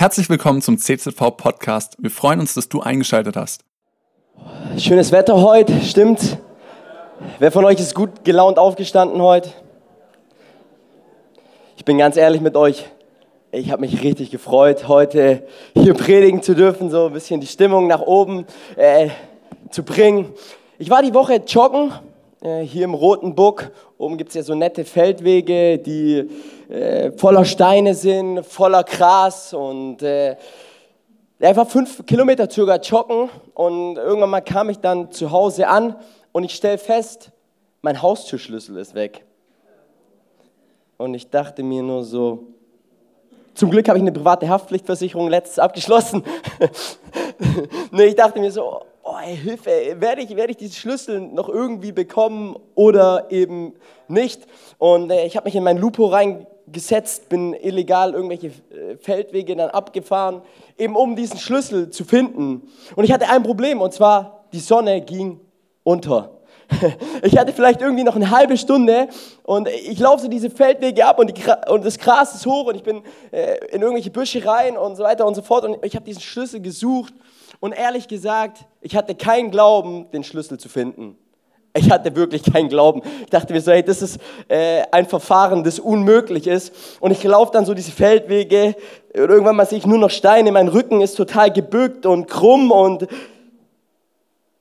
Herzlich willkommen zum CZV Podcast. Wir freuen uns, dass du eingeschaltet hast. Schönes Wetter heute, stimmt. Wer von euch ist gut gelaunt aufgestanden heute? Ich bin ganz ehrlich mit euch. Ich habe mich richtig gefreut, heute hier predigen zu dürfen, so ein bisschen die Stimmung nach oben äh, zu bringen. Ich war die Woche joggen äh, hier im Roten Buck. Oben gibt es ja so nette Feldwege, die äh, voller Steine sind, voller Gras und äh, einfach fünf Kilometer circa joggen und irgendwann mal kam ich dann zu Hause an und ich stelle fest, mein Haustürschlüssel ist weg. Und ich dachte mir nur so, zum Glück habe ich eine private Haftpflichtversicherung letztes abgeschlossen. nee, ich dachte mir so, oh, Hilfe, werde ich, werde ich diesen Schlüssel noch irgendwie bekommen oder eben nicht? Und äh, ich habe mich in mein Lupo reingesetzt, bin illegal irgendwelche äh, Feldwege dann abgefahren, eben um diesen Schlüssel zu finden. Und ich hatte ein Problem, und zwar die Sonne ging unter. Ich hatte vielleicht irgendwie noch eine halbe Stunde und ich laufe so diese Feldwege ab und, die, und das Gras ist hoch und ich bin äh, in irgendwelche Büsche rein und so weiter und so fort und ich habe diesen Schlüssel gesucht und ehrlich gesagt, ich hatte keinen Glauben, den Schlüssel zu finden. Ich hatte wirklich keinen Glauben. Ich dachte mir so, hey, das ist äh, ein Verfahren, das unmöglich ist. Und ich laufe dann so diese Feldwege und irgendwann mal sehe ich nur noch Steine. Mein Rücken ist total gebückt und krumm und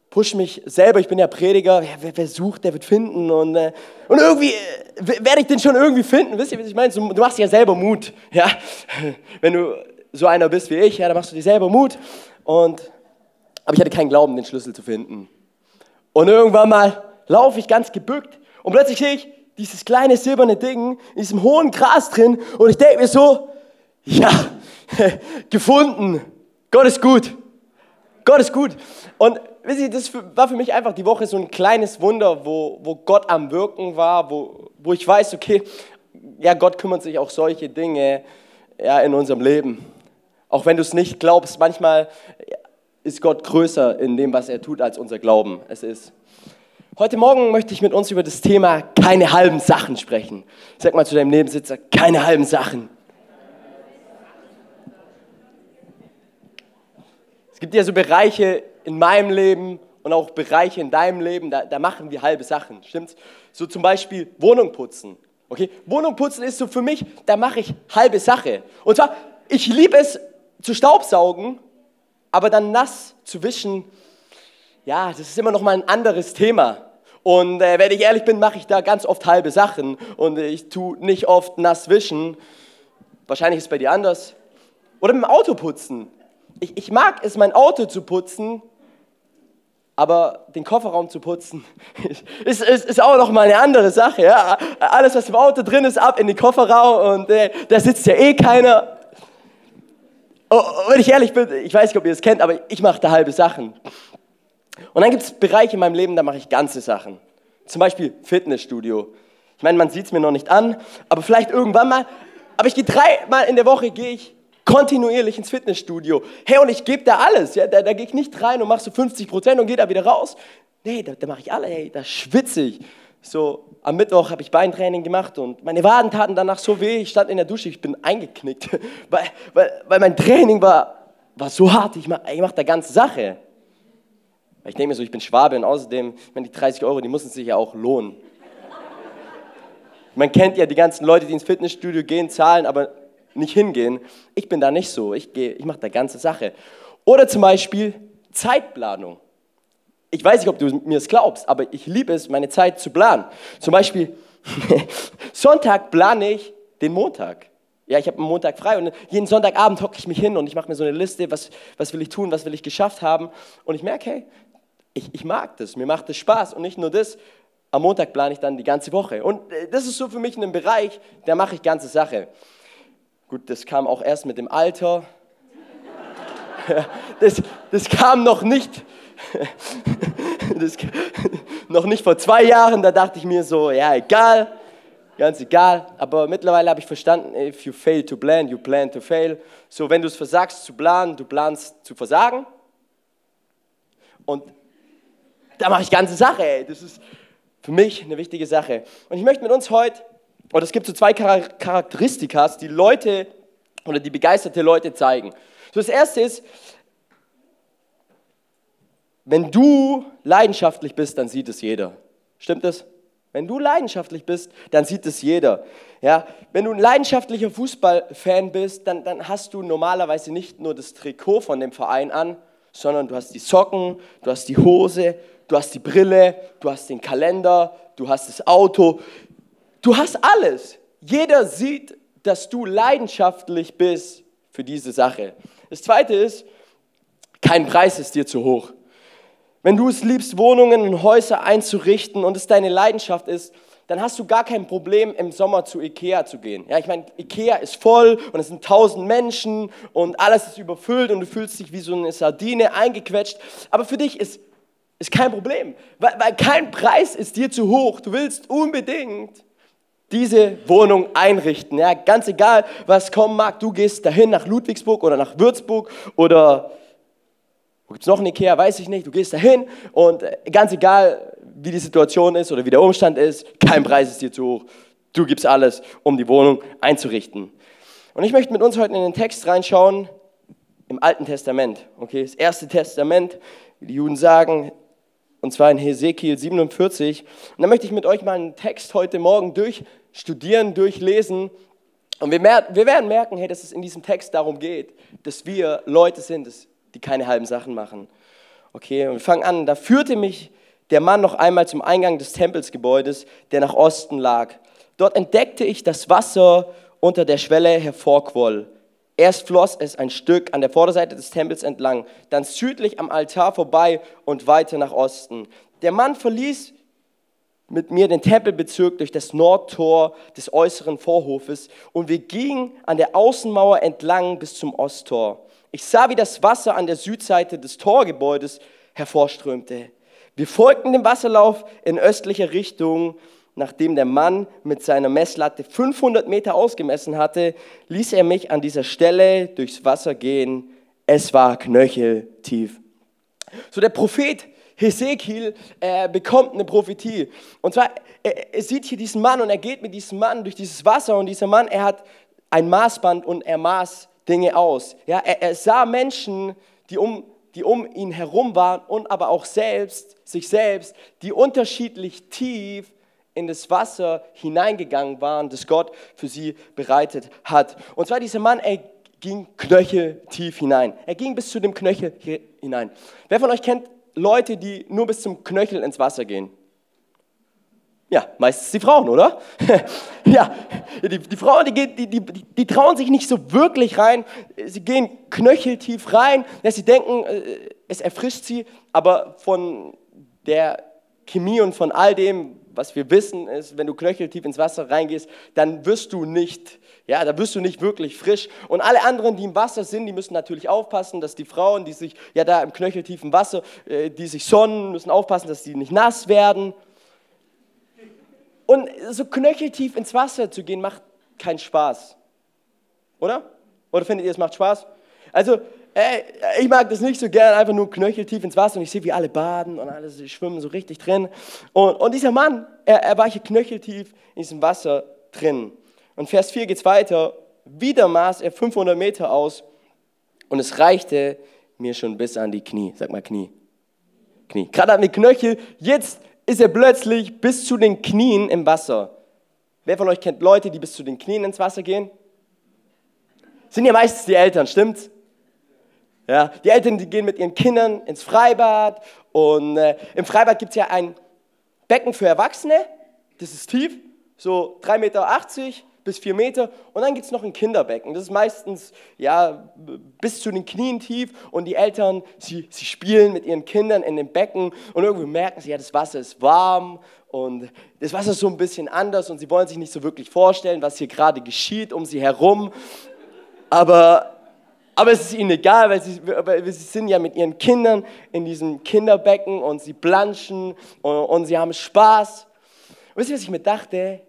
push mich selber. Ich bin ja Prediger. Ja, wer, wer, sucht, der wird finden. Und, äh, und irgendwie äh, werde ich den schon irgendwie finden. Wisst ihr, was ich meine? Du, machst ja selber Mut. Ja? Wenn du so einer bist wie ich, ja, dann machst du dir selber Mut. Und, aber ich hatte keinen Glauben, den Schlüssel zu finden. Und irgendwann mal laufe ich ganz gebückt und plötzlich sehe ich dieses kleine silberne Ding in diesem hohen Gras drin und ich denke mir so, ja, gefunden. Gott ist gut. Gott ist gut. Und wisst ihr, das war für mich einfach die Woche so ein kleines Wunder, wo, wo Gott am Wirken war, wo, wo ich weiß, okay, ja, Gott kümmert sich auch solche Dinge ja, in unserem Leben. Auch wenn du es nicht glaubst, manchmal ist Gott größer in dem, was er tut, als unser Glauben es ist. Heute Morgen möchte ich mit uns über das Thema keine halben Sachen sprechen. Sag mal zu deinem Nebensitzer, keine halben Sachen. Es gibt ja so Bereiche in meinem Leben und auch Bereiche in deinem Leben, da, da machen wir halbe Sachen, stimmt's? So zum Beispiel Wohnung putzen. Okay, Wohnung putzen ist so für mich, da mache ich halbe Sache. Und zwar, ich liebe es, zu staubsaugen, aber dann nass zu wischen, ja, das ist immer noch mal ein anderes Thema. Und äh, wenn ich ehrlich bin, mache ich da ganz oft halbe Sachen und ich tue nicht oft nass wischen. Wahrscheinlich ist es bei dir anders. Oder mit dem Auto putzen. Ich, ich mag es, mein Auto zu putzen, aber den Kofferraum zu putzen ist, ist, ist auch noch mal eine andere Sache. Ja? Alles, was im Auto drin ist, ab in den Kofferraum und äh, da sitzt ja eh keiner. Oh, wenn ich ehrlich bin, ich weiß nicht, ob ihr es kennt, aber ich mache da halbe Sachen. Und dann gibt es Bereiche in meinem Leben, da mache ich ganze Sachen. Zum Beispiel Fitnessstudio. Ich meine, man sieht es mir noch nicht an, aber vielleicht irgendwann mal. Aber ich gehe dreimal in der Woche, gehe ich kontinuierlich ins Fitnessstudio. Hey, und ich gebe da alles. Ja? Da, da gehe ich nicht rein und mache so 50 Prozent und gehe da wieder raus. Nee, da, da mache ich alle. Hey, da schwitze ich. So, am Mittwoch habe ich Beintraining gemacht und meine Waden taten danach so weh, ich stand in der Dusche, ich bin eingeknickt, weil, weil, weil mein Training war, war so hart, ich mache ich mach da ganze Sache. Ich denke mir so, ich bin Schwabe und außerdem, meine, die 30 Euro, die müssen sich ja auch lohnen. Man kennt ja die ganzen Leute, die ins Fitnessstudio gehen, zahlen, aber nicht hingehen. Ich bin da nicht so, ich, ich mache da ganze Sache. Oder zum Beispiel Zeitplanung. Ich weiß nicht, ob du mir es glaubst, aber ich liebe es, meine Zeit zu planen. Zum Beispiel, Sonntag plane ich den Montag. Ja, ich habe einen Montag frei und jeden Sonntagabend hocke ich mich hin und ich mache mir so eine Liste, was, was will ich tun, was will ich geschafft haben. Und ich merke, hey, ich, ich mag das, mir macht das Spaß. Und nicht nur das, am Montag plane ich dann die ganze Woche. Und äh, das ist so für mich ein Bereich, da mache ich ganze Sache. Gut, das kam auch erst mit dem Alter. Das, das kam noch nicht das, noch nicht vor zwei Jahren, da dachte ich mir so, ja, egal, ganz egal. Aber mittlerweile habe ich verstanden, if you fail to plan, you plan to fail. So, wenn du es versagst zu planen, du planst zu versagen. Und da mache ich ganze Sache, ey. Das ist für mich eine wichtige Sache. Und ich möchte mit uns heute, oder es gibt so zwei Charakteristika, die Leute oder die begeisterte Leute zeigen. So, das erste ist, wenn du leidenschaftlich bist, dann sieht es jeder. Stimmt das? Wenn du leidenschaftlich bist, dann sieht es jeder. Ja, wenn du ein leidenschaftlicher Fußballfan bist, dann, dann hast du normalerweise nicht nur das Trikot von dem Verein an, sondern du hast die Socken, du hast die Hose, du hast die Brille, du hast den Kalender, du hast das Auto, du hast alles. Jeder sieht, dass du leidenschaftlich bist für diese Sache. Das zweite ist, kein Preis ist dir zu hoch. Wenn du es liebst, Wohnungen und Häuser einzurichten und es deine Leidenschaft ist, dann hast du gar kein Problem, im Sommer zu Ikea zu gehen. Ja, ich meine, Ikea ist voll und es sind tausend Menschen und alles ist überfüllt und du fühlst dich wie so eine Sardine eingequetscht. Aber für dich ist, ist kein Problem, weil, weil kein Preis ist dir zu hoch. Du willst unbedingt diese Wohnung einrichten. Ja, ganz egal, was kommen mag, du gehst dahin nach Ludwigsburg oder nach Würzburg oder wo gibt es noch einen Ikea, weiß ich nicht. Du gehst dahin und äh, ganz egal, wie die Situation ist oder wie der Umstand ist, kein Preis ist dir zu hoch. Du gibst alles, um die Wohnung einzurichten. Und ich möchte mit uns heute in den Text reinschauen im Alten Testament. Okay, das erste Testament, wie die Juden sagen, und zwar in Hesekiel 47. Und da möchte ich mit euch mal einen Text heute Morgen durchstudieren, durchlesen. Und wir, wir werden merken, hey, dass es in diesem Text darum geht, dass wir Leute sind, dass die keine halben Sachen machen. Okay, und wir fangen an. Da führte mich der Mann noch einmal zum Eingang des Tempelsgebäudes, der nach Osten lag. Dort entdeckte ich das Wasser unter der Schwelle hervorquoll. Erst floss es ein Stück an der Vorderseite des Tempels entlang, dann südlich am Altar vorbei und weiter nach Osten. Der Mann verließ mit mir den Tempelbezirk durch das Nordtor des äußeren Vorhofes und wir gingen an der Außenmauer entlang bis zum Osttor. Ich sah, wie das Wasser an der Südseite des Torgebäudes hervorströmte. Wir folgten dem Wasserlauf in östlicher Richtung. Nachdem der Mann mit seiner Messlatte 500 Meter ausgemessen hatte, ließ er mich an dieser Stelle durchs Wasser gehen. Es war knöcheltief. So der Prophet Hesekiel äh, bekommt eine Prophetie. Und zwar, er, er sieht hier diesen Mann und er geht mit diesem Mann durch dieses Wasser und dieser Mann, er hat ein Maßband und er maß Dinge aus. Ja, er, er sah Menschen, die um, die um ihn herum waren und aber auch selbst, sich selbst, die unterschiedlich tief in das Wasser hineingegangen waren, das Gott für sie bereitet hat. Und zwar dieser Mann, er ging knöcheltief hinein. Er ging bis zu dem Knöchel hinein. Wer von euch kennt Leute, die nur bis zum Knöchel ins Wasser gehen? Ja, meistens die Frauen, oder? ja, die, die Frauen, die, die, die, die, trauen sich nicht so wirklich rein. Sie gehen knöcheltief rein. Ja, sie denken, äh, es erfrischt sie, aber von der Chemie und von all dem, was wir wissen, ist, wenn du knöcheltief ins Wasser reingehst, dann wirst du nicht, ja, da wirst du nicht wirklich frisch. Und alle anderen, die im Wasser sind, die müssen natürlich aufpassen, dass die Frauen, die sich ja da im knöcheltiefen Wasser, äh, die sich sonnen, müssen aufpassen, dass sie nicht nass werden. Und so knöcheltief ins Wasser zu gehen, macht keinen Spaß. Oder? Oder findet ihr, es macht Spaß? Also, ey, ich mag das nicht so gern, einfach nur knöcheltief ins Wasser und ich sehe, wie alle baden und alle schwimmen so richtig drin. Und, und dieser Mann, er, er war hier knöcheltief in diesem Wasser drin. Und Vers 4 geht es weiter. Wieder maß er 500 Meter aus und es reichte mir schon bis an die Knie. Sag mal Knie. Knie. Gerade an die Knöchel. Jetzt ist er plötzlich bis zu den Knien im Wasser. Wer von euch kennt Leute, die bis zu den Knien ins Wasser gehen? Sind ja meistens die Eltern, stimmt's? Ja, die Eltern, die gehen mit ihren Kindern ins Freibad und äh, im Freibad gibt es ja ein Becken für Erwachsene, das ist tief, so 3,80 Meter bis vier Meter. Und dann gibt es noch ein Kinderbecken. Das ist meistens ja, bis zu den Knien tief. Und die Eltern, sie, sie spielen mit ihren Kindern in dem Becken. Und irgendwie merken sie, ja, das Wasser ist warm. Und das Wasser ist so ein bisschen anders. Und sie wollen sich nicht so wirklich vorstellen, was hier gerade geschieht um sie herum. Aber, aber es ist ihnen egal, weil sie, weil sie sind ja mit ihren Kindern in diesem Kinderbecken und sie planschen und, und sie haben Spaß. Und wisst ihr, was ich mir dachte?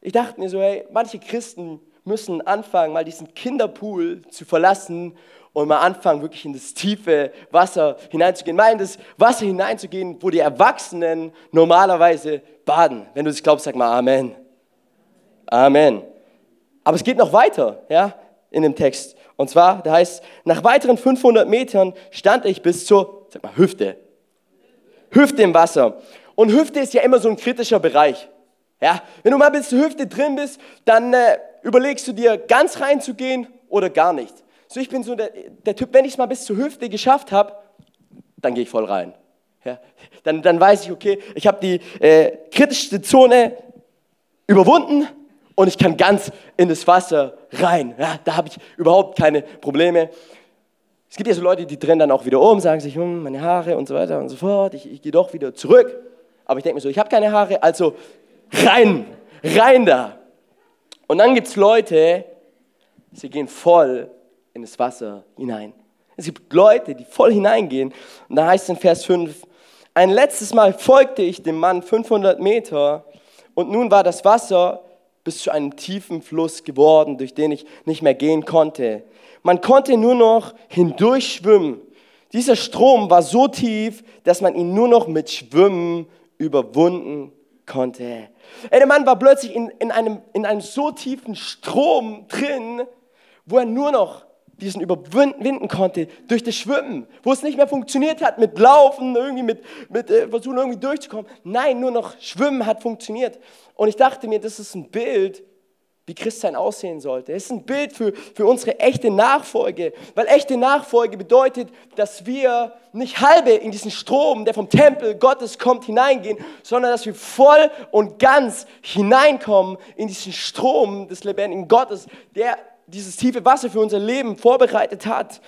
Ich dachte mir so, hey, manche Christen müssen anfangen, mal diesen Kinderpool zu verlassen und mal anfangen, wirklich in das tiefe Wasser hineinzugehen. Mal in das Wasser hineinzugehen, wo die Erwachsenen normalerweise baden. Wenn du das glaubst, sag mal Amen. Amen. Aber es geht noch weiter. Ja? in dem Text. Und zwar, da heißt, nach weiteren 500 Metern stand ich bis zur, sag mal, Hüfte. Hüfte im Wasser. Und Hüfte ist ja immer so ein kritischer Bereich. Ja, wenn du mal bis zur Hüfte drin bist, dann äh, überlegst du dir, ganz reinzugehen oder gar nicht. So, ich bin so der, der Typ, wenn ich es mal bis zur Hüfte geschafft habe, dann gehe ich voll rein. Ja, dann, dann weiß ich, okay, ich habe die äh, kritischste Zone überwunden und ich kann ganz in das Wasser rein. Ja, da habe ich überhaupt keine Probleme. Es gibt ja so Leute, die drehen dann auch wieder um, sagen sich, hm, meine Haare und so weiter und so fort, ich, ich gehe doch wieder zurück. Aber ich denke mir so, ich habe keine Haare, also rein, rein da. Und dann gibt es Leute, sie gehen voll in das Wasser hinein. Es gibt Leute, die voll hineingehen. Und da heißt es in Vers 5, ein letztes Mal folgte ich dem Mann 500 Meter und nun war das Wasser bis zu einem tiefen Fluss geworden, durch den ich nicht mehr gehen konnte. Man konnte nur noch hindurchschwimmen. Dieser Strom war so tief, dass man ihn nur noch mit Schwimmen überwunden konnte. Der Mann war plötzlich in, in, einem, in einem so tiefen Strom drin, wo er nur noch diesen überwinden konnte durch das Schwimmen, wo es nicht mehr funktioniert hat mit Laufen, irgendwie mit, mit äh, versuchen irgendwie durchzukommen. Nein, nur noch Schwimmen hat funktioniert. Und ich dachte mir, das ist ein Bild, wie Christsein aussehen sollte. Es ist ein Bild für, für unsere echte Nachfolge, weil echte Nachfolge bedeutet, dass wir nicht halbe in diesen Strom, der vom Tempel Gottes kommt, hineingehen, sondern dass wir voll und ganz hineinkommen in diesen Strom des lebendigen Gottes, der dieses tiefe Wasser für unser Leben vorbereitet hat.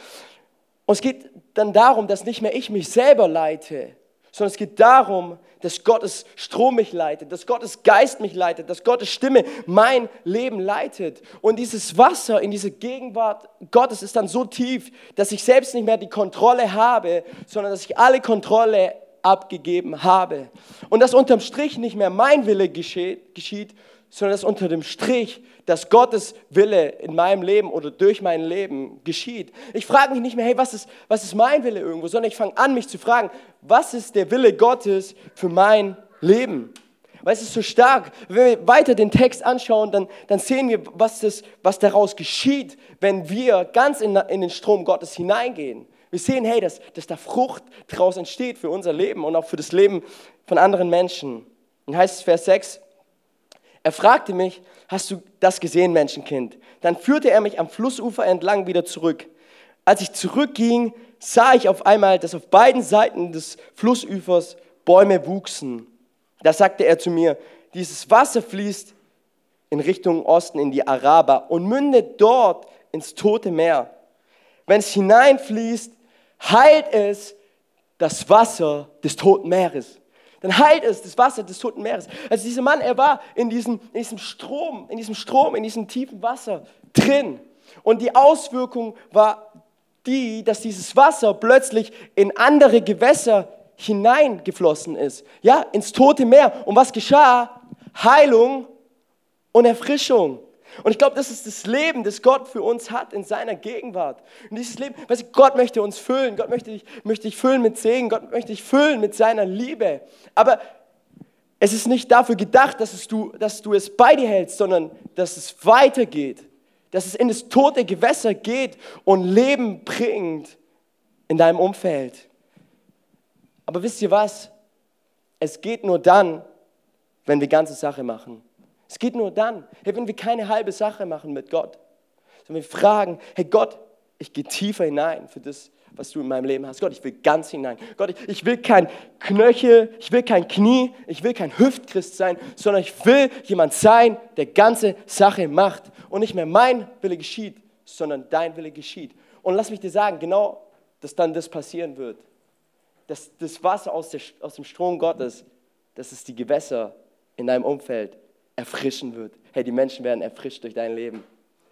Und es geht dann darum, dass nicht mehr ich mich selber leite, sondern es geht darum, dass Gottes Strom mich leitet, dass Gottes Geist mich leitet, dass Gottes Stimme mein Leben leitet. Und dieses Wasser in diese Gegenwart Gottes ist dann so tief, dass ich selbst nicht mehr die Kontrolle habe, sondern dass ich alle Kontrolle abgegeben habe. Und dass unterm Strich nicht mehr mein Wille geschieht, geschieht sondern dass unter dem Strich, dass Gottes Wille in meinem Leben oder durch mein Leben geschieht. Ich frage mich nicht mehr, hey, was ist, was ist mein Wille irgendwo, sondern ich fange an, mich zu fragen, was ist der Wille Gottes für mein Leben? Weil es ist so stark. Wenn wir weiter den Text anschauen, dann, dann sehen wir, was, das, was daraus geschieht, wenn wir ganz in, in den Strom Gottes hineingehen. Wir sehen, hey, dass, dass da Frucht daraus entsteht für unser Leben und auch für das Leben von anderen Menschen. Und heißt es Vers 6, er fragte mich, hast du das gesehen, Menschenkind? Dann führte er mich am Flussufer entlang wieder zurück. Als ich zurückging, sah ich auf einmal, dass auf beiden Seiten des Flussufers Bäume wuchsen. Da sagte er zu mir, dieses Wasser fließt in Richtung Osten in die Araba und mündet dort ins Tote Meer. Wenn es hineinfließt, heilt es das Wasser des Toten Meeres dann heilt es das Wasser des Toten Meeres. Also dieser Mann, er war in diesem, in diesem Strom, in diesem Strom, in diesem tiefen Wasser drin. Und die Auswirkung war die, dass dieses Wasser plötzlich in andere Gewässer hineingeflossen ist. Ja, ins Tote Meer. Und was geschah? Heilung und Erfrischung. Und ich glaube, das ist das Leben, das Gott für uns hat in seiner Gegenwart. Und dieses Leben, weißt du, Gott möchte uns füllen, Gott möchte dich, möchte dich füllen mit Segen, Gott möchte dich füllen mit seiner Liebe. Aber es ist nicht dafür gedacht, dass, es du, dass du es bei dir hältst, sondern dass es weitergeht, dass es in das tote Gewässer geht und Leben bringt in deinem Umfeld. Aber wisst ihr was? Es geht nur dann, wenn wir ganze Sache machen. Es geht nur dann, wenn wir keine halbe Sache machen mit Gott, sondern wir fragen, hey Gott, ich gehe tiefer hinein für das, was du in meinem Leben hast. Gott, ich will ganz hinein. Gott, ich, ich will kein Knöchel, ich will kein Knie, ich will kein Hüftchrist sein, sondern ich will jemand sein, der ganze Sache macht. Und nicht mehr mein Wille geschieht, sondern dein Wille geschieht. Und lass mich dir sagen, genau, dass dann das passieren wird. Dass das Wasser aus, der, aus dem Strom Gottes, dass es die Gewässer in deinem Umfeld erfrischen wird. Hey, die Menschen werden erfrischt durch dein Leben.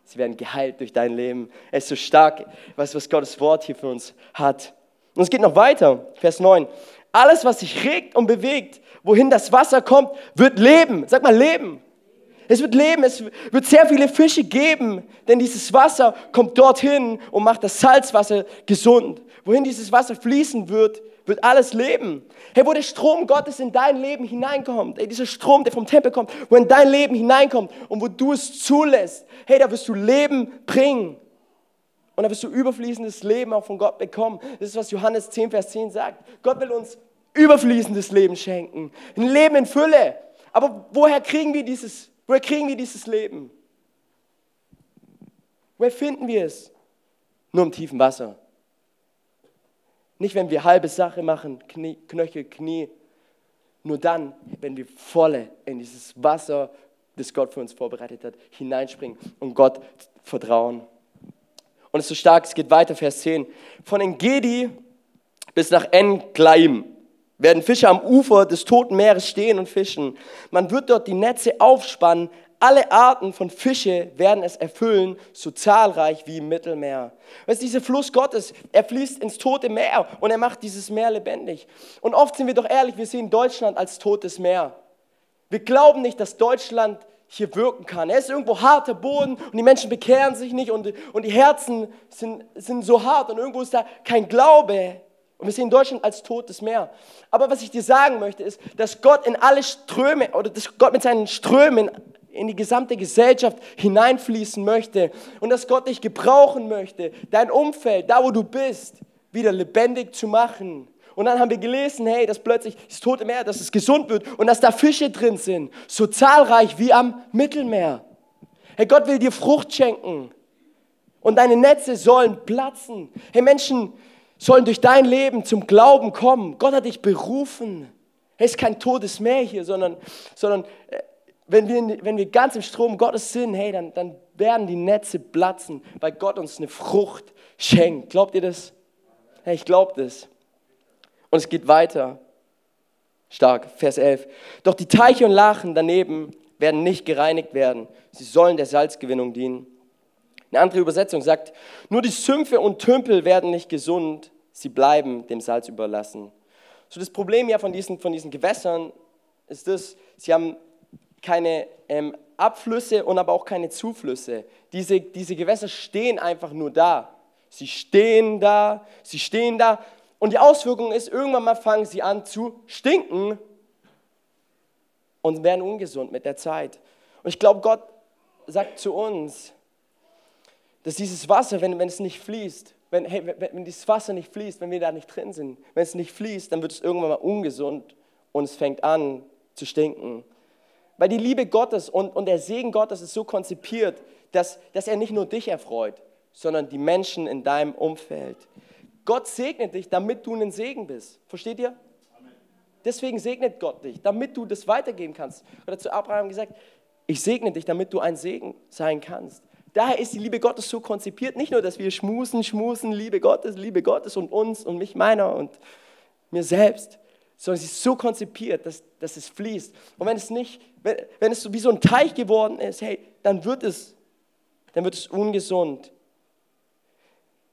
Sie werden geheilt durch dein Leben. Es ist so stark, was, was Gottes Wort hier für uns hat. Und es geht noch weiter, Vers 9. Alles, was sich regt und bewegt, wohin das Wasser kommt, wird leben. Sag mal, leben. Es wird Leben, es wird sehr viele Fische geben, denn dieses Wasser kommt dorthin und macht das Salzwasser gesund. Wohin dieses Wasser fließen wird, wird alles leben. Hey, wo der Strom Gottes in dein Leben hineinkommt, hey, dieser Strom, der vom Tempel kommt, wo in dein Leben hineinkommt und wo du es zulässt, hey, da wirst du Leben bringen. Und da wirst du überfließendes Leben auch von Gott bekommen. Das ist, was Johannes 10, Vers 10 sagt. Gott will uns überfließendes Leben schenken. Ein Leben in Fülle. Aber woher kriegen wir dieses, woher kriegen wir dieses Leben? Woher finden wir es? Nur im tiefen Wasser. Nicht, wenn wir halbe Sache machen, Knie, Knöchel, Knie. Nur dann, wenn wir volle in dieses Wasser, das Gott für uns vorbereitet hat, hineinspringen und Gott vertrauen. Und es ist so stark, es geht weiter, Vers 10. Von Engedi bis nach En-Glaim werden Fische am Ufer des Toten Meeres stehen und fischen. Man wird dort die Netze aufspannen, alle Arten von Fische werden es erfüllen, so zahlreich wie im Mittelmeer. Weißt, dieser Fluss Gottes, er fließt ins tote Meer und er macht dieses Meer lebendig. Und oft sind wir doch ehrlich, wir sehen Deutschland als totes Meer. Wir glauben nicht, dass Deutschland hier wirken kann. Er ist irgendwo harter Boden und die Menschen bekehren sich nicht und, und die Herzen sind, sind so hart und irgendwo ist da kein Glaube. Und wir sehen Deutschland als totes Meer. Aber was ich dir sagen möchte, ist, dass Gott in alle Ströme oder dass Gott mit seinen Strömen in die gesamte Gesellschaft hineinfließen möchte und dass Gott dich gebrauchen möchte, dein Umfeld, da wo du bist, wieder lebendig zu machen. Und dann haben wir gelesen, hey, dass plötzlich das Tote Meer, dass es gesund wird und dass da Fische drin sind, so zahlreich wie am Mittelmeer. Hey, Gott will dir Frucht schenken und deine Netze sollen platzen. Hey, Menschen sollen durch dein Leben zum Glauben kommen. Gott hat dich berufen. Es ist kein totes Meer hier, sondern, sondern äh, wenn wir, wenn wir ganz im Strom Gottes sind, hey, dann, dann werden die Netze platzen, weil Gott uns eine Frucht schenkt. Glaubt ihr das? Hey, ich glaube das. Und es geht weiter. Stark, Vers 11. Doch die Teiche und Lachen daneben werden nicht gereinigt werden. Sie sollen der Salzgewinnung dienen. Eine andere Übersetzung sagt, nur die Sümpfe und Tümpel werden nicht gesund, sie bleiben dem Salz überlassen. So das Problem ja von diesen, von diesen Gewässern ist das, sie haben keine ähm, Abflüsse und aber auch keine Zuflüsse. Diese, diese Gewässer stehen einfach nur da. Sie stehen da, sie stehen da. Und die Auswirkung ist, irgendwann mal fangen sie an zu stinken und werden ungesund mit der Zeit. Und ich glaube, Gott sagt zu uns, dass dieses Wasser, wenn, wenn es nicht fließt, wenn, hey, wenn, wenn dieses Wasser nicht fließt, wenn wir da nicht drin sind, wenn es nicht fließt, dann wird es irgendwann mal ungesund und es fängt an zu stinken. Weil die Liebe Gottes und, und der Segen Gottes ist so konzipiert, dass, dass er nicht nur dich erfreut, sondern die Menschen in deinem Umfeld. Gott segnet dich, damit du ein Segen bist. Versteht ihr? Deswegen segnet Gott dich, damit du das weitergeben kannst. Oder zu Abraham gesagt, ich segne dich, damit du ein Segen sein kannst. Daher ist die Liebe Gottes so konzipiert, nicht nur, dass wir schmusen, schmusen, Liebe Gottes, Liebe Gottes und uns und mich, meiner und mir selbst, sondern sie ist so konzipiert, dass, dass es fließt. Und wenn es nicht, wenn, wenn es so wie so ein Teich geworden ist, hey, dann wird es, dann wird es ungesund.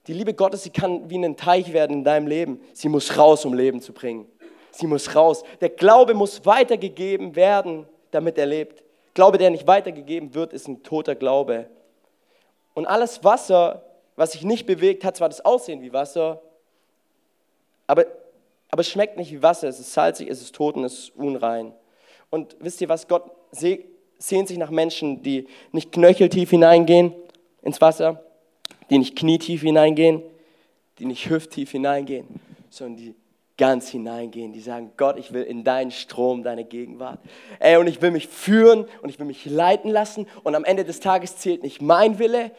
Die Liebe Gottes, sie kann wie ein Teich werden in deinem Leben. Sie muss raus, um Leben zu bringen. Sie muss raus. Der Glaube muss weitergegeben werden, damit er lebt. Glaube, der nicht weitergegeben wird, ist ein toter Glaube. Und alles Wasser, was sich nicht bewegt, hat zwar das Aussehen wie Wasser, aber aber es schmeckt nicht wie Wasser, es ist salzig, es ist tot und es ist unrein. Und wisst ihr was, Gott sehnt sich nach Menschen, die nicht knöcheltief hineingehen ins Wasser, die nicht knietief hineingehen, die nicht hüfttief hineingehen, sondern die ganz hineingehen, die sagen, Gott, ich will in deinen Strom, deine Gegenwart. Ey, und ich will mich führen und ich will mich leiten lassen und am Ende des Tages zählt nicht mein Wille,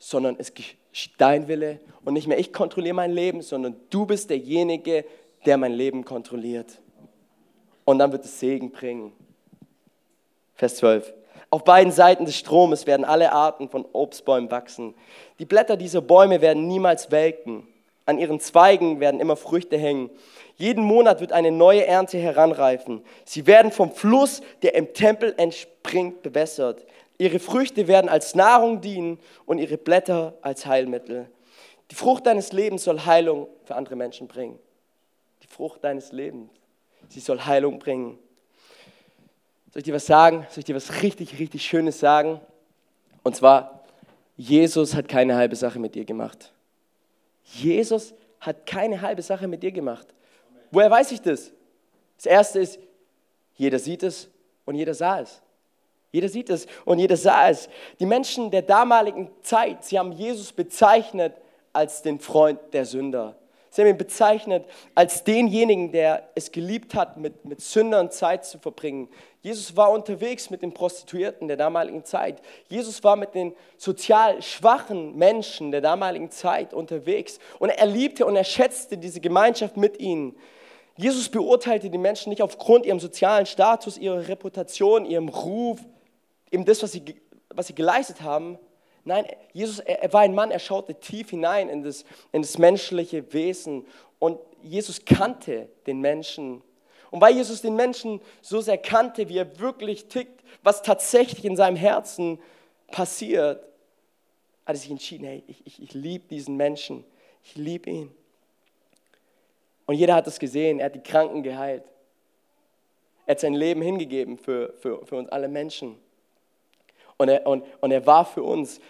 sondern es geschieht dein Wille und nicht mehr ich kontrolliere mein Leben, sondern du bist derjenige, der mein Leben kontrolliert. Und dann wird es Segen bringen. Vers 12. Auf beiden Seiten des Stromes werden alle Arten von Obstbäumen wachsen. Die Blätter dieser Bäume werden niemals welken. An ihren Zweigen werden immer Früchte hängen. Jeden Monat wird eine neue Ernte heranreifen. Sie werden vom Fluss, der im Tempel entspringt, bewässert. Ihre Früchte werden als Nahrung dienen und ihre Blätter als Heilmittel. Die Frucht deines Lebens soll Heilung für andere Menschen bringen. Frucht deines Lebens. Sie soll Heilung bringen. Soll ich dir was sagen? Soll ich dir was richtig, richtig Schönes sagen? Und zwar, Jesus hat keine halbe Sache mit dir gemacht. Jesus hat keine halbe Sache mit dir gemacht. Woher weiß ich das? Das erste ist, jeder sieht es und jeder sah es. Jeder sieht es und jeder sah es. Die Menschen der damaligen Zeit, sie haben Jesus bezeichnet als den Freund der Sünder. Sie haben ihn bezeichnet als denjenigen, der es geliebt hat, mit, mit Sündern Zeit zu verbringen. Jesus war unterwegs mit den Prostituierten der damaligen Zeit. Jesus war mit den sozial schwachen Menschen der damaligen Zeit unterwegs. Und er liebte und er schätzte diese Gemeinschaft mit ihnen. Jesus beurteilte die Menschen nicht aufgrund ihrem sozialen Status, ihrer Reputation, ihrem Ruf, eben das, was sie, was sie geleistet haben. Nein, Jesus, er, er war ein Mann, er schaute tief hinein in das, in das menschliche Wesen. Und Jesus kannte den Menschen. Und weil Jesus den Menschen so sehr kannte, wie er wirklich tickt, was tatsächlich in seinem Herzen passiert, hat er sich entschieden, hey, ich, ich, ich liebe diesen Menschen, ich liebe ihn. Und jeder hat es gesehen, er hat die Kranken geheilt. Er hat sein Leben hingegeben für, für, für uns alle Menschen. Und er, und, und er war für uns,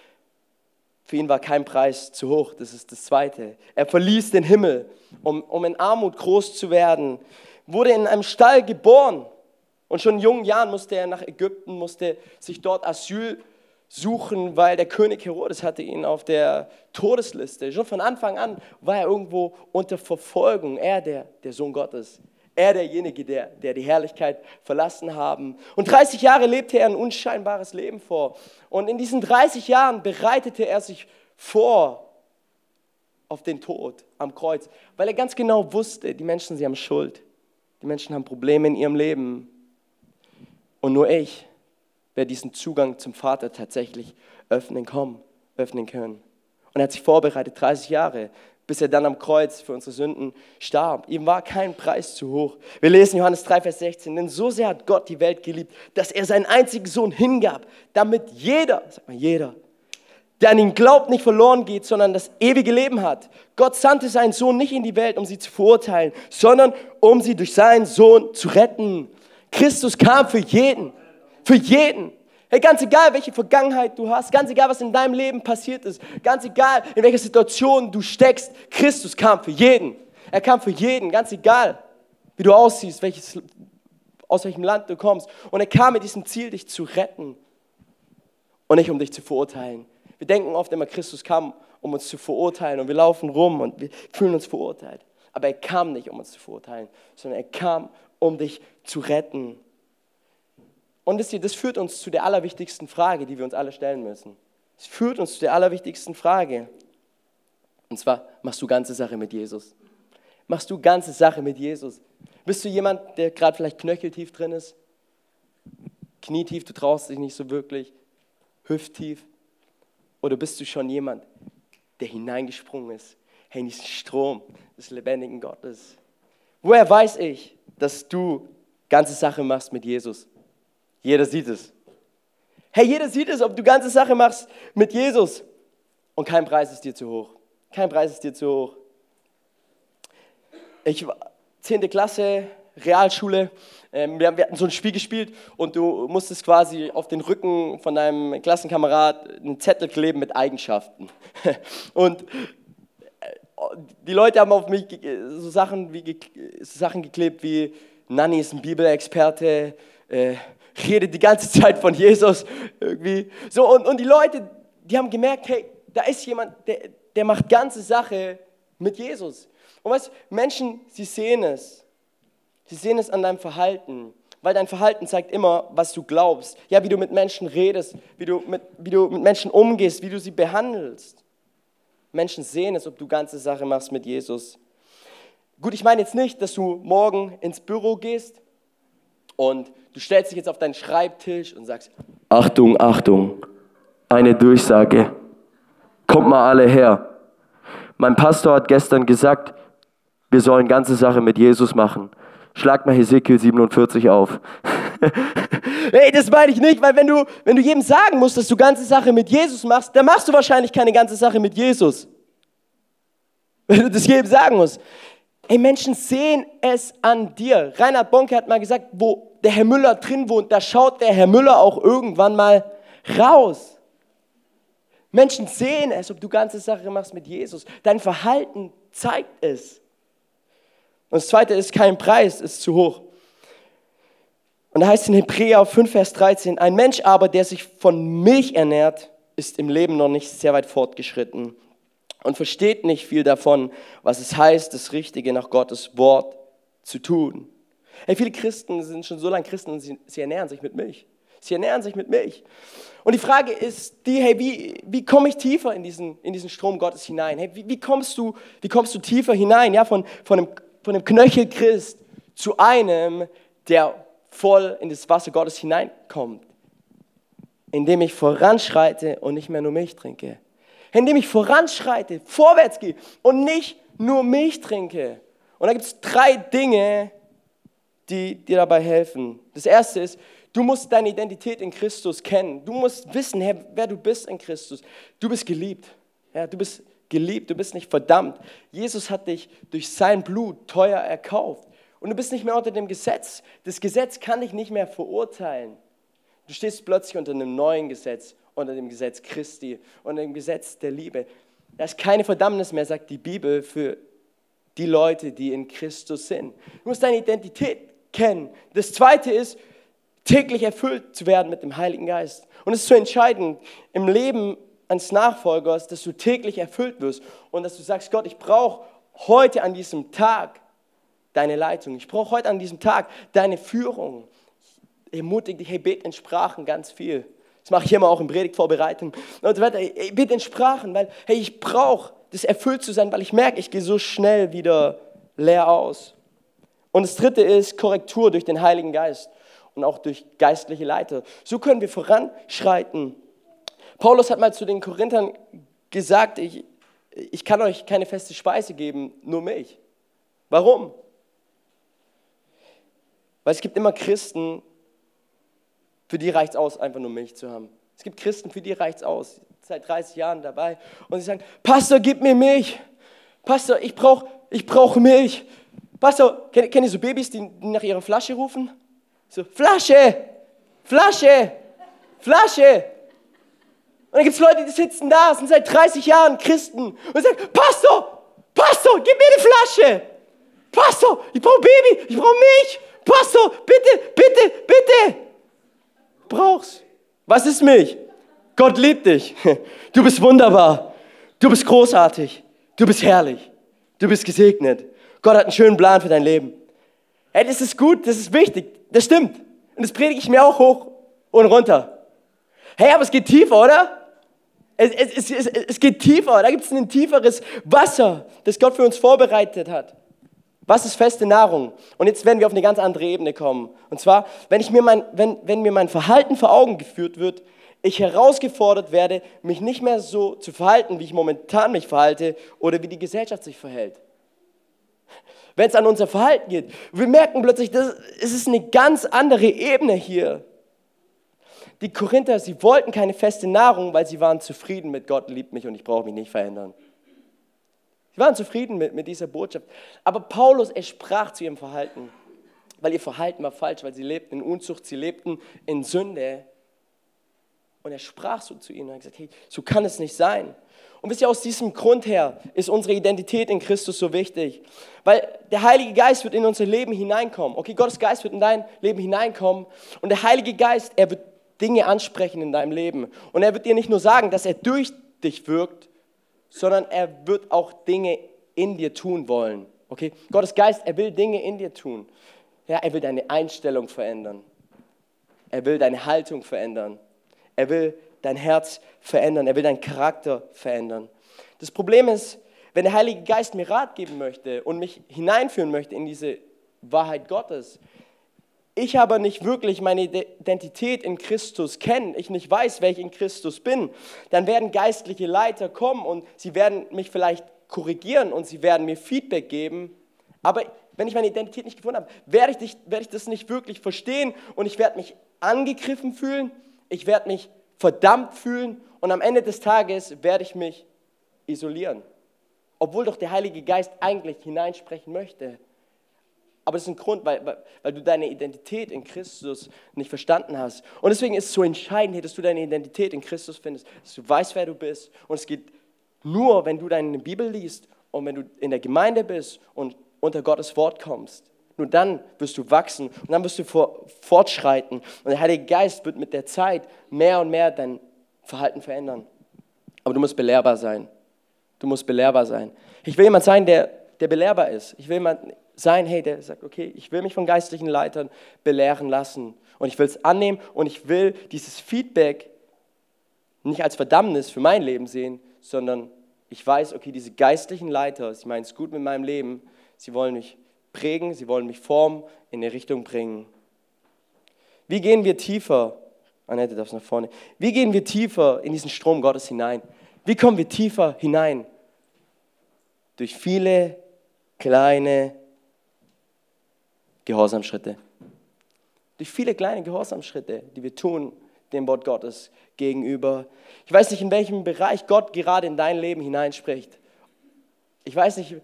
für ihn war kein Preis zu hoch, das ist das Zweite. Er verließ den Himmel, um, um in Armut groß zu werden, wurde in einem Stall geboren und schon in jungen Jahren musste er nach Ägypten, musste sich dort Asyl suchen, weil der König Herodes hatte ihn auf der Todesliste. Schon von Anfang an war er irgendwo unter Verfolgung, er der, der Sohn Gottes. Er derjenige, der, der die Herrlichkeit verlassen haben. Und 30 Jahre lebte er ein unscheinbares Leben vor. Und in diesen 30 Jahren bereitete er sich vor auf den Tod am Kreuz, weil er ganz genau wusste, die Menschen, sie haben Schuld. Die Menschen haben Probleme in ihrem Leben. Und nur ich werde diesen Zugang zum Vater tatsächlich öffnen, kommen, öffnen können. Und er hat sich vorbereitet, 30 Jahre bis er dann am Kreuz für unsere Sünden starb. Ihm war kein Preis zu hoch. Wir lesen Johannes 3, Vers 16, denn so sehr hat Gott die Welt geliebt, dass er seinen einzigen Sohn hingab, damit jeder, sag mal jeder, der an ihn glaubt, nicht verloren geht, sondern das ewige Leben hat. Gott sandte seinen Sohn nicht in die Welt, um sie zu verurteilen, sondern um sie durch seinen Sohn zu retten. Christus kam für jeden, für jeden. Hey, ganz egal, welche Vergangenheit du hast, ganz egal, was in deinem Leben passiert ist, ganz egal, in welcher Situation du steckst, Christus kam für jeden. Er kam für jeden, ganz egal, wie du aussiehst, welches, aus welchem Land du kommst. Und er kam mit diesem Ziel, dich zu retten und nicht um dich zu verurteilen. Wir denken oft immer, Christus kam, um uns zu verurteilen und wir laufen rum und wir fühlen uns verurteilt. Aber er kam nicht, um uns zu verurteilen, sondern er kam, um dich zu retten. Und das führt uns zu der allerwichtigsten Frage, die wir uns alle stellen müssen. Es führt uns zu der allerwichtigsten Frage. Und zwar, machst du ganze Sache mit Jesus? Machst du ganze Sache mit Jesus? Bist du jemand, der gerade vielleicht knöcheltief drin ist? Knietief, du traust dich nicht so wirklich? Hüfttief? Oder bist du schon jemand, der hineingesprungen ist? Hey, in diesen Strom des lebendigen Gottes. Woher weiß ich, dass du ganze Sache machst mit Jesus? Jeder sieht es. Hey, jeder sieht es, ob du ganze Sache machst mit Jesus. Und kein Preis ist dir zu hoch. Kein Preis ist dir zu hoch. Ich war 10. Klasse, Realschule. Ähm, wir hatten so ein Spiel gespielt und du musstest quasi auf den Rücken von deinem Klassenkamerad einen Zettel kleben mit Eigenschaften. Und äh, die Leute haben auf mich so Sachen, wie, so Sachen geklebt wie Nanny ist ein Bibelexperte, äh, redet die ganze Zeit von Jesus irgendwie. So, und, und die Leute, die haben gemerkt, hey, da ist jemand, der, der macht ganze Sache mit Jesus. Und weißt Menschen, sie sehen es. Sie sehen es an deinem Verhalten. Weil dein Verhalten zeigt immer, was du glaubst. Ja, wie du mit Menschen redest, wie du mit, wie du mit Menschen umgehst, wie du sie behandelst. Menschen sehen es, ob du ganze Sache machst mit Jesus. Gut, ich meine jetzt nicht, dass du morgen ins Büro gehst und du stellst dich jetzt auf deinen Schreibtisch und sagst, Achtung, Achtung, eine Durchsage. Kommt mal alle her. Mein Pastor hat gestern gesagt, wir sollen ganze Sache mit Jesus machen. Schlag mal Hesekiel 47 auf. hey, das meine ich nicht, weil wenn du, wenn du jedem sagen musst, dass du ganze Sache mit Jesus machst, dann machst du wahrscheinlich keine ganze Sache mit Jesus. Wenn du das jedem sagen musst. Ey, Menschen sehen es an dir. Reinhard Bonke hat mal gesagt, wo der Herr Müller drin wohnt, da schaut der Herr Müller auch irgendwann mal raus. Menschen sehen es, ob du ganze Sache machst mit Jesus. Dein Verhalten zeigt es. Und das zweite ist, kein Preis ist zu hoch. Und da heißt in Hebräer 5, Vers 13, ein Mensch aber, der sich von Milch ernährt, ist im Leben noch nicht sehr weit fortgeschritten und versteht nicht viel davon, was es heißt, das Richtige nach Gottes Wort zu tun. Hey, viele Christen sind schon so lange Christen und sie, sie ernähren sich mit Milch. Sie ernähren sich mit Milch. Und die Frage ist die, hey, wie, wie komme ich tiefer in diesen, in diesen Strom Gottes hinein? Hey, wie, wie, kommst du, wie kommst du tiefer hinein? Ja, von, von, einem, von einem Knöchel Christ zu einem, der voll in das Wasser Gottes hineinkommt. Indem ich voranschreite und nicht mehr nur Milch trinke. Indem ich voranschreite, vorwärts gehe und nicht nur Milch trinke. Und da gibt es drei Dinge, die dir dabei helfen. Das erste ist, Du musst deine Identität in Christus kennen. Du musst wissen, Herr, wer du bist in Christus. Du bist geliebt. Ja, du bist geliebt, du bist nicht verdammt. Jesus hat dich durch sein Blut teuer erkauft. Und du bist nicht mehr unter dem Gesetz. Das Gesetz kann dich nicht mehr verurteilen. Du stehst plötzlich unter einem neuen Gesetz, unter dem Gesetz Christi, unter dem Gesetz der Liebe. Da ist keine Verdammnis mehr, sagt die Bibel, für die Leute, die in Christus sind. Du musst deine Identität kennen. Das zweite ist, täglich erfüllt zu werden mit dem Heiligen Geist. Und es ist so entscheidend im Leben eines Nachfolgers, dass du täglich erfüllt wirst und dass du sagst, Gott, ich brauche heute an diesem Tag deine Leitung. Ich brauche heute an diesem Tag deine Führung. Ich ermutige dich, hey, bet in Sprachen ganz viel. Mache ich immer auch in Predigtvorbereitung. Und so weiter. Hey, bet in Sprachen, weil, hey, ich brauche das erfüllt zu sein, weil ich merke, ich gehe so schnell wieder leer aus. Und das dritte ist Korrektur durch den Heiligen Geist und auch durch geistliche Leiter. So können wir voranschreiten. Paulus hat mal zu den Korinthern gesagt, ich, ich kann euch keine feste Speise geben, nur Milch. Warum? Weil es gibt immer Christen, für die reicht es aus, einfach nur Milch zu haben. Es gibt Christen, für die reicht es aus, seit 30 Jahren dabei. Und sie sagen, Pastor, gib mir Milch. Pastor, ich brauche ich brauch Milch. Pastor, kennt, kennt ihr so Babys, die nach ihrer Flasche rufen? So, Flasche, Flasche, Flasche. Und dann gibt es Leute, die sitzen da, sind seit 30 Jahren Christen und sagen, Pastor, Pastor, gib mir eine Flasche. Pastor, ich brauche Baby, ich brauche Milch. Pastor, bitte, bitte, bitte. Brauchst. Was ist Milch? Gott liebt dich. Du bist wunderbar. Du bist großartig. Du bist herrlich. Du bist gesegnet. Gott hat einen schönen Plan für dein Leben. Hey, das ist gut, das ist wichtig. Das stimmt. Und das predige ich mir auch hoch und runter. Hey, aber es geht tiefer, oder? Es, es, es, es geht tiefer. Da gibt es ein tieferes Wasser, das Gott für uns vorbereitet hat. Was ist feste Nahrung? Und jetzt werden wir auf eine ganz andere Ebene kommen. Und zwar, wenn, ich mir mein, wenn, wenn mir mein Verhalten vor Augen geführt wird, ich herausgefordert werde, mich nicht mehr so zu verhalten, wie ich momentan mich verhalte oder wie die Gesellschaft sich verhält wenn es an unser Verhalten geht. Wir merken plötzlich, das, es ist eine ganz andere Ebene hier. Die Korinther, sie wollten keine feste Nahrung, weil sie waren zufrieden mit Gott liebt mich und ich brauche mich nicht verändern. Sie waren zufrieden mit, mit dieser Botschaft. Aber Paulus, er sprach zu ihrem Verhalten, weil ihr Verhalten war falsch, weil sie lebten in Unzucht, sie lebten in Sünde. Und er sprach so zu ihnen und hat gesagt, hey, so kann es nicht sein. Und wisst ihr, aus diesem Grund her ist unsere Identität in Christus so wichtig. Weil der Heilige Geist wird in unser Leben hineinkommen. Okay, Gottes Geist wird in dein Leben hineinkommen. Und der Heilige Geist, er wird Dinge ansprechen in deinem Leben. Und er wird dir nicht nur sagen, dass er durch dich wirkt, sondern er wird auch Dinge in dir tun wollen. Okay, Gottes Geist, er will Dinge in dir tun. Ja, er will deine Einstellung verändern. Er will deine Haltung verändern. Er will dein Herz verändern. Er will deinen Charakter verändern. Das Problem ist, wenn der Heilige Geist mir Rat geben möchte und mich hineinführen möchte in diese Wahrheit Gottes, ich aber nicht wirklich meine Identität in Christus kenne, ich nicht weiß, wer ich in Christus bin, dann werden geistliche Leiter kommen und sie werden mich vielleicht korrigieren und sie werden mir Feedback geben. Aber wenn ich meine Identität nicht gefunden habe, werde ich, werde ich das nicht wirklich verstehen und ich werde mich angegriffen fühlen, ich werde mich verdammt fühlen und am Ende des Tages werde ich mich isolieren. obwohl doch der Heilige Geist eigentlich hineinsprechen möchte. Aber das ist ein Grund, weil, weil, weil, du deine Identität in Christus nicht verstanden hast. Und deswegen ist es so entscheidend, dass du deine Identität in Christus findest, dass du weißt, wer du bist. Und es geht nur, wenn du deine Bibel liest und wenn du in der Gemeinde bist und unter Gottes Wort kommst. Nur dann wirst du wachsen und dann wirst du fortschreiten. Und der Heilige Geist wird mit der Zeit mehr und mehr dein Verhalten verändern. Aber du musst belehrbar sein. Du musst belehrbar sein. Ich will jemand sein, der, der belehrbar ist. Ich will jemand sein, hey, der sagt, okay, ich will mich von geistlichen Leitern belehren lassen. Und ich will es annehmen und ich will dieses Feedback nicht als Verdammnis für mein Leben sehen, sondern ich weiß, okay, diese geistlichen Leiter, sie meinen es gut mit meinem Leben, sie wollen mich prägen, sie wollen mich formen, in eine Richtung bringen. Wie gehen wir tiefer? Annette, darfst nach vorne. Wie gehen wir tiefer in diesen Strom Gottes hinein? Wie kommen wir tiefer hinein? Durch viele kleine Gehorsamschritte. Durch viele kleine Gehorsamschritte, die wir tun dem Wort Gottes gegenüber. Ich weiß nicht, in welchem Bereich Gott gerade in dein Leben hineinspricht. Ich weiß nicht,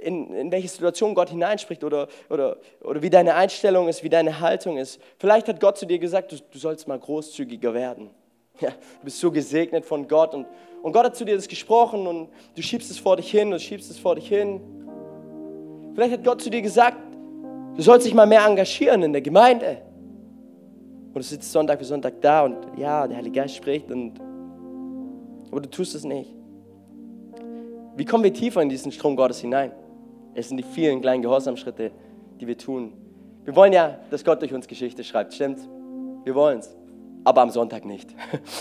in, in welche Situation Gott hineinspricht oder, oder, oder wie deine Einstellung ist, wie deine Haltung ist. Vielleicht hat Gott zu dir gesagt, du, du sollst mal großzügiger werden. Ja, du bist so gesegnet von Gott und, und Gott hat zu dir das gesprochen und du schiebst es vor dich hin und schiebst es vor dich hin. Vielleicht hat Gott zu dir gesagt, du sollst dich mal mehr engagieren in der Gemeinde. Und du sitzt Sonntag für Sonntag da und ja, der Heilige Geist spricht und aber du tust es nicht. Wie kommen wir tiefer in diesen Strom Gottes hinein? Es sind die vielen kleinen Gehorsamschritte, die wir tun. Wir wollen ja, dass Gott durch uns Geschichte schreibt, stimmt? Wir wollen es. Aber am Sonntag nicht.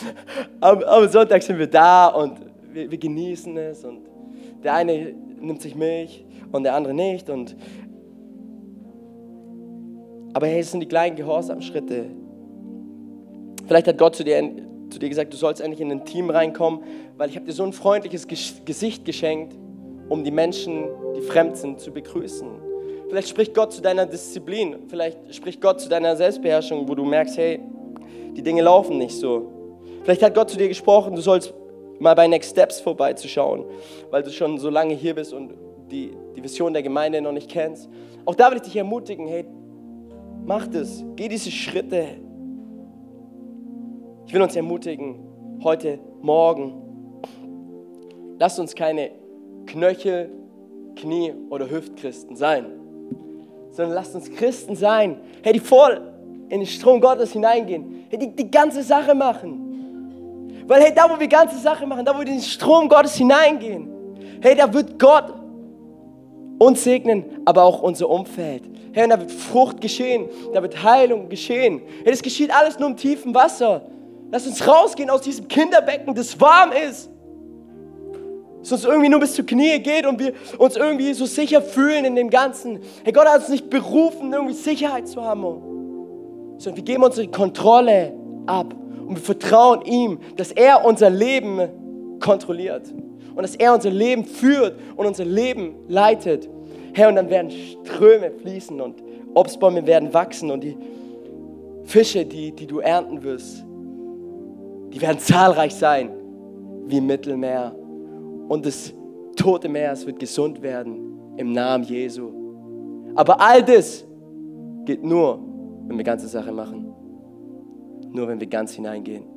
am, am, Sonntag sind wir da und wir, wir genießen es und der eine nimmt sich Milch und der andere nicht. Und aber hey, es sind die kleinen Gehorsamschritte. Vielleicht hat Gott zu dir zu dir gesagt, du sollst endlich in ein Team reinkommen, weil ich habe dir so ein freundliches Gesicht geschenkt, um die Menschen, die fremd sind, zu begrüßen. Vielleicht spricht Gott zu deiner Disziplin, vielleicht spricht Gott zu deiner Selbstbeherrschung, wo du merkst, hey, die Dinge laufen nicht so. Vielleicht hat Gott zu dir gesprochen, du sollst mal bei Next Steps vorbeizuschauen, weil du schon so lange hier bist und die, die Vision der Gemeinde noch nicht kennst. Auch da will ich dich ermutigen, hey, mach das, geh diese Schritte, ich will uns ermutigen, heute Morgen, lasst uns keine Knöchel, Knie oder Hüftchristen sein, sondern lasst uns Christen sein, hey, die voll in den Strom Gottes hineingehen, hey, die die ganze Sache machen. Weil, hey, da wo wir ganze Sache machen, da wo wir in den Strom Gottes hineingehen, hey, da wird Gott uns segnen, aber auch unser Umfeld. Hey, und da wird Frucht geschehen, da wird Heilung geschehen. Hey, das geschieht alles nur im tiefen Wasser. Lass uns rausgehen aus diesem Kinderbecken, das warm ist. Das uns irgendwie nur bis zu Knie geht und wir uns irgendwie so sicher fühlen in dem Ganzen. Hey, Gott hat uns nicht berufen, irgendwie Sicherheit zu haben, sondern wir geben unsere Kontrolle ab und wir vertrauen ihm, dass er unser Leben kontrolliert und dass er unser Leben führt und unser Leben leitet. Herr, und dann werden Ströme fließen und Obstbäume werden wachsen und die Fische, die, die du ernten wirst, die werden zahlreich sein wie im Mittelmeer. Und das tote Meer, es wird gesund werden im Namen Jesu. Aber all das geht nur, wenn wir ganze Sache machen. Nur wenn wir ganz hineingehen.